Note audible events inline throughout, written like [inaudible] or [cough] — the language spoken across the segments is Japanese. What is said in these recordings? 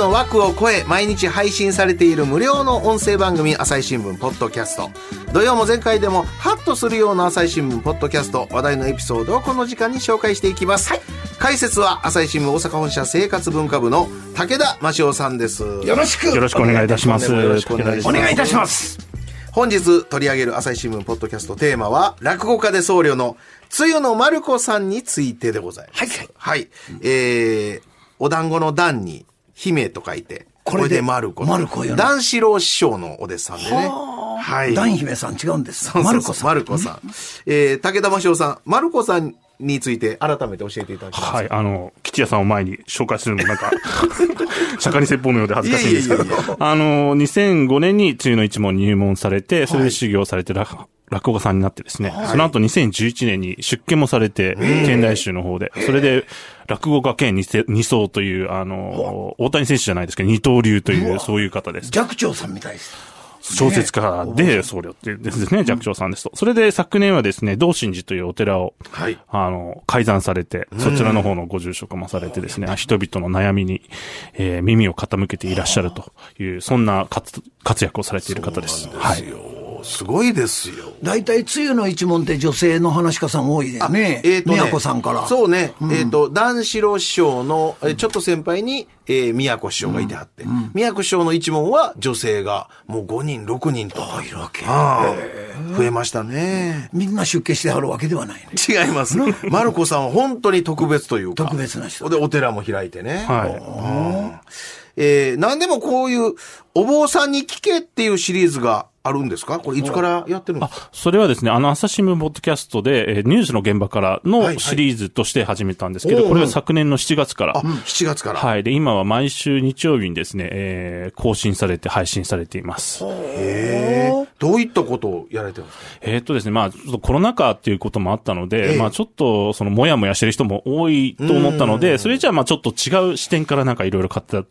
の枠を超え毎日配信されている無料の音声番組朝日新聞ポッドキャスト。土曜も前回でもハッとするような朝日新聞ポッドキャスト話題のエピソードをこの時間に紹介していきます、解説は朝日新聞大阪本社生活文化部の武田真雄さんです。よろしく。よろしくお願いいたします。よろしくお願いします。お願いいたします。本日取り上げる朝日新聞ポッドキャストテーマは落語家で僧侶のつゆのまる子さんについてでございます。はい。はい。えー、お団子の団に姫と書いて、これでまる子。まる子よね団四郎師匠のお弟子さんでね。はい。ダン姫さん違うんですマルコさんまる子さん。えー、武田真雄さん、まる子さんについて改めて教えていただきます。はい、あの、吉谷さんを前に紹介するのもなんか、[laughs] 釈迦に説法のようで恥ずかしいんですけどあの、2005年に梅雨の一門に入門されて、それで修行されて落落語家さんになってですね、その後2011年に出家もされて、県大衆の方で、それで、落語家兼二世二層という、あの、大谷選手じゃないですけど、二刀流という、そういう方です。寂聴さんみたいです。小説家で僧侶ってですね、寂聴さんですと。それで昨年はですね、道心寺というお寺を、はい。あの、改ざんされて、そちらの方のご住職もされてですね、人々の悩みに、えー耳を傾けていらっしゃるという、そんな活活躍をされている方です。はい。すごいですよ。大体梅雨の一門って女性の話家さん多いでねえーとね、宮子さんからそうね、えっ、と、男子郎師匠の、えーちょっと先輩に、えー、宮子師匠がいてはって、宮子師匠の一門は女性がもう5人、6人と。いるわけ。増えましたね。みんな出家してはるわけではないね違います。マルコさんは本当に特別というか。特別な人で、お寺も開いてね。はい。えー、何でもこういう、お坊さんに聞けっていうシリーズがあるんですか？これいつからやってるんですかそれはですね、あの、朝日新聞ポッドキャストで、えーニュースの現場からはいはいのシリーズとして始めたんですけど、おうこれは昨年の7月から。あ、7月から。はい。で、今は毎週日曜日にですね、えー更新されて配信されています。えー、どういったことをやられてるんですか？えーっとですね、まあ、ちょっとコロナ禍っていうこともあったので、ええまあ、ちょっと、その、もやもやしてる人も多いと思ったので、それじゃあ、まあ、ちょっと違う視点からなんかいろいろ語って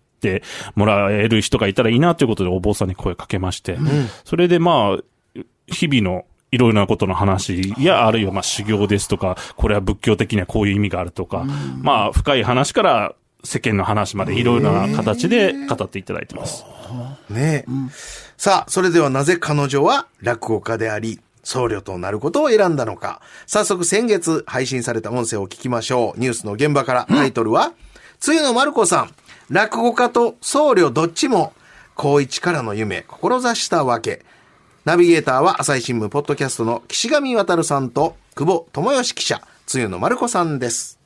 もらえる人がいたらいいなということで、お坊さんに声かけまして、それで、まあ、日々の、いろいろなことの話や、あるいはまあ修行ですとか、これは仏教的にはこういう意味があるとか、まあ深い話から世間の話までいろいろな形で語っていただいてます。ね。え、さあ、それではなぜ彼女は落語家であり、僧侶となることを選んだのか。早速先月配信された音声を聞きましょう。ニュースの現場から。タイトルは、つゆのまる子さん、落語家と僧侶どっちも、高一からの夢、志したわけ。ナビゲーターは朝日新聞ポッドキャストの岸上渉さんと久保智義記者、つゆのまる子さんです。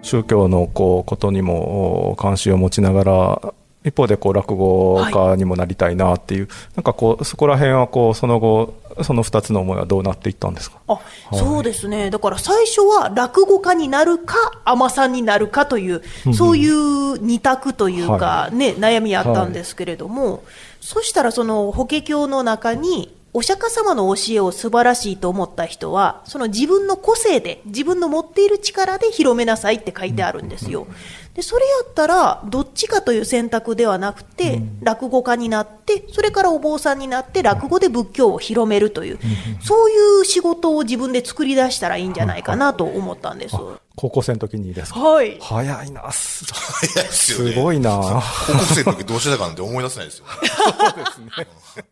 宗教のこうことにも関心を持ちながら一方でこう落語家にもなりたいなっていう、なんかこうそこら辺はこうその後その2つの思いはどうなっていったんですか？あそうですね、だから最初は落語家になるか、尼さんになるかという、そういう二択というか、はね、悩みあったんですけれども、そしたらその法華経の中に、お釈迦様の教えを素晴らしいと思った人は、その自分の個性で、自分の持っている力で広めなさいって書いてあるんですよ。で、それやったら、どっちかという選択ではなくて、落語家になって、それからお坊さんになって、落語で仏教を広めるという、そういう仕事を自分で作り出したらいいんじゃないかなと思ったんです。高校生の時にですか？はい。早いなす早いですよね。すごいな高校生の時どうしてたかなんて思い出せないですよ [laughs] ね。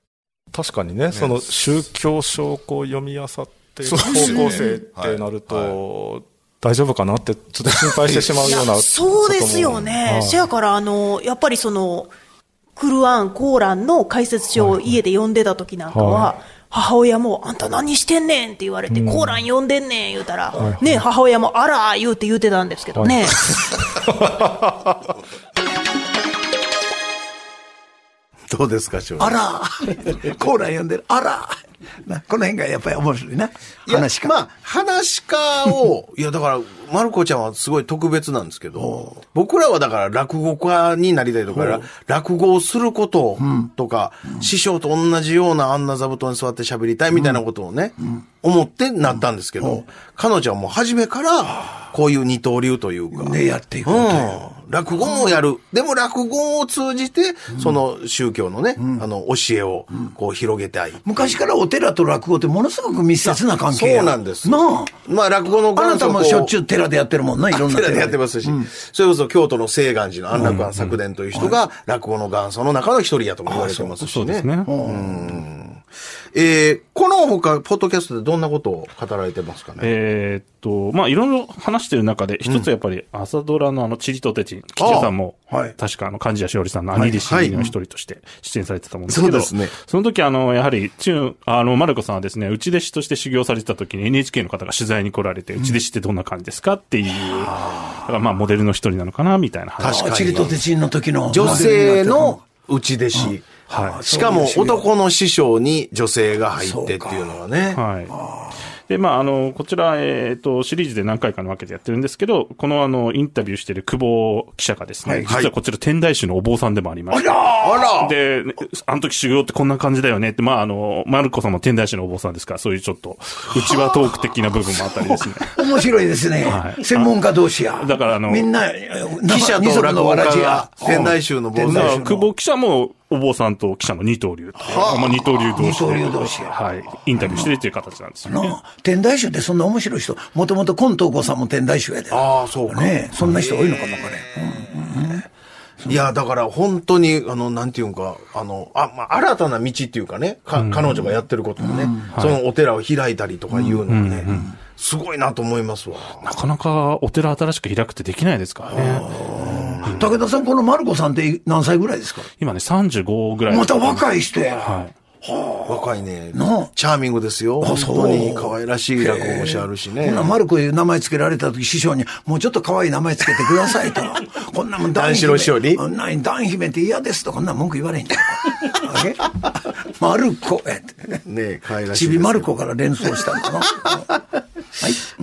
確かにねその宗教書をこう読み漁って高校生ってなると、はい。大丈夫かなってちょっと心配してしまうようなそうですよね。もせやから、あの、やっぱりその、クルアン、コーランの解説書を家で読んでた時なんかは、は母親も、あんた何してんねんって言われて、コーラン読んでんねん言うたら、ね、母親も、あらー言うて言うてたんですけどね。[laughs] どうですか、あら。[laughs] コーラ読んでる。あら。なこの辺がやっぱり面白いな。話か。まあ、話家を、いや、だから、まる子ちゃんはすごい特別なんですけど、僕らはだから落語家になりたいとか、落語をすることとか、師匠と同じようなあんな座布団に座って喋りたいみたいなことをね、思ってなったんですけど、彼女はもう初めから、こういう二刀流というか、でやっていこうという。うん落語もやる。でも落語を通じて、その宗教のね、あの、教えを、こう広げたい。昔からお寺と落語ってものすごく密接な関係やそうなんですなあ。まあ、落語のあなたもしょっちゅうう寺でやってるもんな、いろんな寺でやってますし、それこそ京都の清願寺の安楽庵作伝という人が、落語の元祖の中の一人やとも言われてますしね。そうですね。えー、この他、ポッドキャストでどんなことを語られてますかね？えーっと、まあ、いろいろ話してる中で、一つやっぱり朝ドラのあの、チリとテチン、吉田さんも、はい。確かあの、漢字谷しおりさんの兄弟子の一人として出演されてたもんですけど、そうですね。その時あの、やはり、中、あの、マルコさんはですね、内弟子として修行されてた時に NHK の方が取材に来られて、内弟子ってどんな感じですかっていう、だからまあ、モデルの一人なのかな、みたいな話。確かにチリとテチンの時の。女性の内弟子。はい。しかも男の師匠に女性が入ってっていうのはね。はい。で、まあ、あの、こちら、えっ、と、シリーズで何回かのわけでやってるんですけど、このあの、インタビューしてる久保記者がですね、実はこちら天台宗のお坊さんでもありまして、あらで、あの時修行ってこんな感じだよねって、まあ、あの、マルコさんも天台宗のお坊さんですから、そういうちょっと、内輪トーク的な部分もあったりですね。[laughs] 面白いですね。はい専門家同士や。だからあのみんな、記者と落語家が天台宗の坊さん。久保記者もお坊さんと記者の二刀流という、まあ、二刀流同士で。二刀流同士やはい。インタビューしてるっていう形なんですよね。なあ天台宗ってそんな面白い人、もともと今東郷さんも天台宗やで。ああ、そうか。ねえそんな人多いのかもわからん。いや、だから本当に、あの、なんていうんか、あの、あ、まあ、新たな道っていうかね、か、彼女がやってることもね、そのお寺を開いたりとかいうのもね、すごいなと思いますわ。なかなかお寺新しく開くってできないですからね。武田さん、このマルコさんって何歳ぐらいですか？今ね、35ぐらい。また若い人や。はい。若いねなあ、チャーミングですよ。本当に可愛らしい落語もしあるしねマルコいう名前つけられた時、師匠に、もうちょっと可愛い名前つけてくださいと。[laughs] こんなもん、男子の師匠にあんなに、男姫って嫌ですと、こんな文句言われへんじゃん。マルコやって。ねえ可愛らしいち。びマルコから連想したんだな？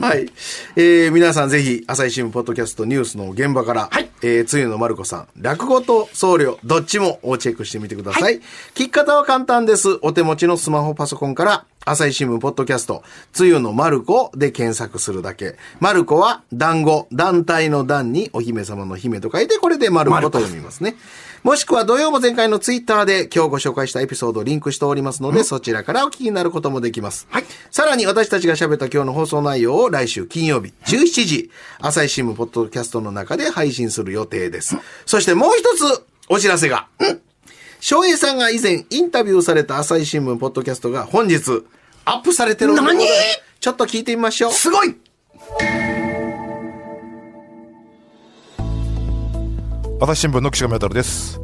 はい。えー、皆さんぜひ、朝日新聞ポッドキャストニュースの現場から、はい。えー、つゆのまる子さん、落語と僧侶、どっちもをチェックしてみてください。聞き方は簡単です。お手持ちのスマホパソコンから、朝日新聞ポッドキャスト、つゆのまる子で検索するだけ。まる子は、団子、団体の団にお姫様の姫と書いて、これでまる子と読みますね。もしくは土曜も前回のツイッターで今日ご紹介したエピソードをリンクしておりますので、そちらからお聞きになることもできます。はい。さらに私たちが喋った今日の放送内容を来週金曜日17時、朝日新聞ポッドキャストの中で配信する予定です。そしてもう一つお知らせが。うん翔平さんが以前インタビューされた朝日新聞ポッドキャストが本日アップされてるので何？ちょっと聞いてみましょう。すごい朝日新聞の岸上渉です。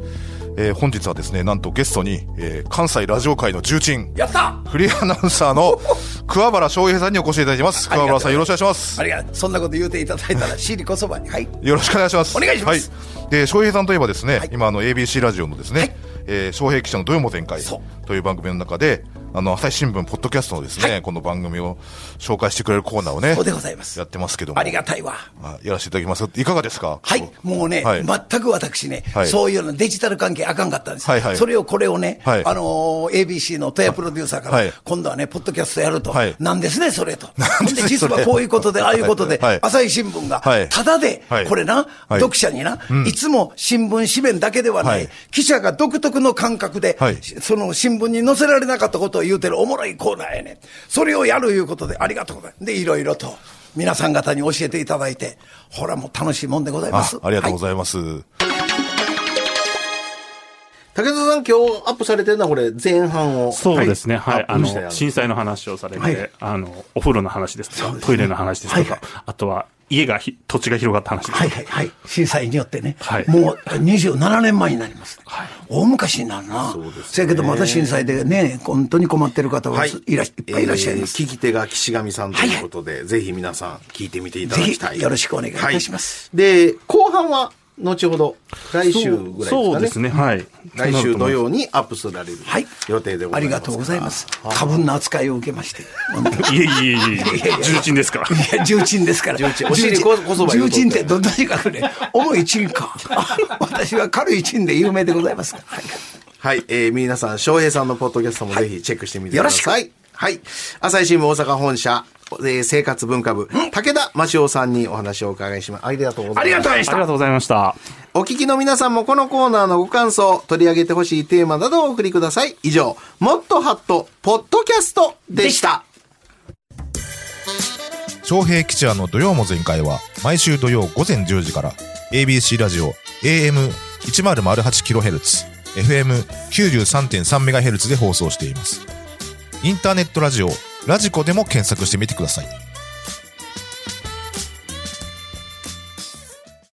えー本日はですね、なんとゲストに、えー関西ラジオ界の重鎮、やったフリーアナウンサーの [laughs] 桑原翔平さんにお越しいただいています。桑原さんよろしくお願いしますあ。りがとう。そんなこと言うていただいたら、シリコそばに。はい。よろしくお願いします。お願いしますはい。で、翔平さんといえばですね、今あの ABC ラジオのですね、えー翔平記者の土曜も全開という番組の中で、あの、朝日新聞ポッドキャストのですね、この番組を紹介してくれるコーナーをねそう、でございます。や。ってますけども。ありがたいわ。あやらせていただきます。いかがですか？はい。もうね、はい。全く私ね、はい。そういうのデジタル関係あかんかったんです。はいはい。それをこれをね、はい。あのー ABC の戸谷プロデューサーから、はい。今度はね、ポッドキャストやると。はい。なんですね、それと。[laughs] なんで実はこういうことで、ああいうことで、はい。朝日新聞がはい、ただで、はい。これな、はい。読者にな、いつも新聞紙面だけではない、はい。記者が独特の感覚で、はい。その新聞に載せられなかったことを言うてるおもろいコーナーやねん。それをやるいうことで、ありがとうございます。で、いろいろと。皆さん方に教えていただいて、ほらもう楽しいもんでございます。あありがとうごいざいます。武田さん今日アップされてるのはこれ前半を。そうですね。はい。あの、つ震災の話をされて、はいあの、お風呂の話ですとか、トイレの話ですとか、はいあとは、家がひ、土地が広がった話です。はいはいはい。震災によってね。はいもう27年前になります。大昔になるな。そうです、せやけどまた震災でね、本当に困ってる方ははいいらっしいっぱいいらっしゃいます。えー聞き手が岸上さんということで、ぜひ皆さん聞いてみていただきたい。ぜひよろしくお願いいたしますはいで、後半は後ほど、来週ぐらいですかね。そうですね、はい。来週土曜にアップされるはい予定でございます。ありがとうございます。過分な扱いを受けまして。[laughs] いえいえいえいえ、重鎮ですから。いや、重鎮ですから。重鎮お尻ここそば重鎮ってどんなにかくね、重い鎮か。[laughs] 私は軽い鎮で有名でございます。はいはい、えー、皆さん、翔平さんのポッドキャストもぜひチェックしてみてください。よはい。朝日新聞大阪本社、えー生活文化部、武田真潮さんにお話をお伺いします。ありがとうございます。ありがとうございました。ありがとうございました。お聞きの皆さんもこのコーナーのご感想、取り上げてほしいテーマなどをお送りください。以上、もっとハット、ポッドキャストでした。昌平吉也の土曜も全開は毎週土曜午前10時から ABC ラジオ AM1008kHz FM93.3MHz で放送していますインターネットラジオラジコでも検索してみてください。